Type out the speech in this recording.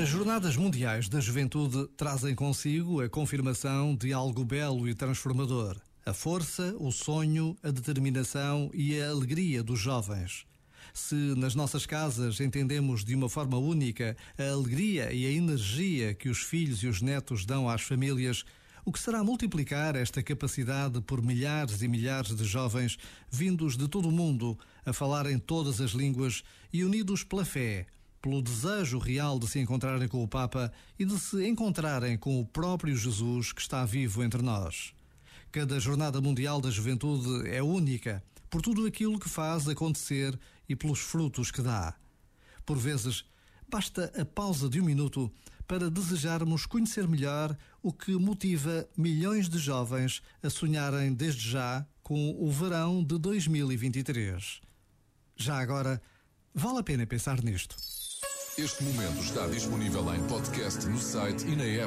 As Jornadas Mundiais da Juventude trazem consigo a confirmação de algo belo e transformador: a força, o sonho, a determinação e a alegria dos jovens. Se nas nossas casas entendemos de uma forma única a alegria e a energia que os filhos e os netos dão às famílias, o que será multiplicar esta capacidade por milhares e milhares de jovens vindos de todo o mundo a falarem todas as línguas e unidos pela fé, pelo desejo real de se encontrarem com o Papa e de se encontrarem com o próprio Jesus que está vivo entre nós. Cada Jornada Mundial da Juventude é única por tudo aquilo que faz acontecer e pelos frutos que dá. Por vezes, basta a pausa de um minuto para desejarmos conhecer melhor o que motiva milhões de jovens a sonharem desde já com o verão de 2023. Já agora, vale a pena pensar nisto. Este momento está disponível em podcast no site e na app.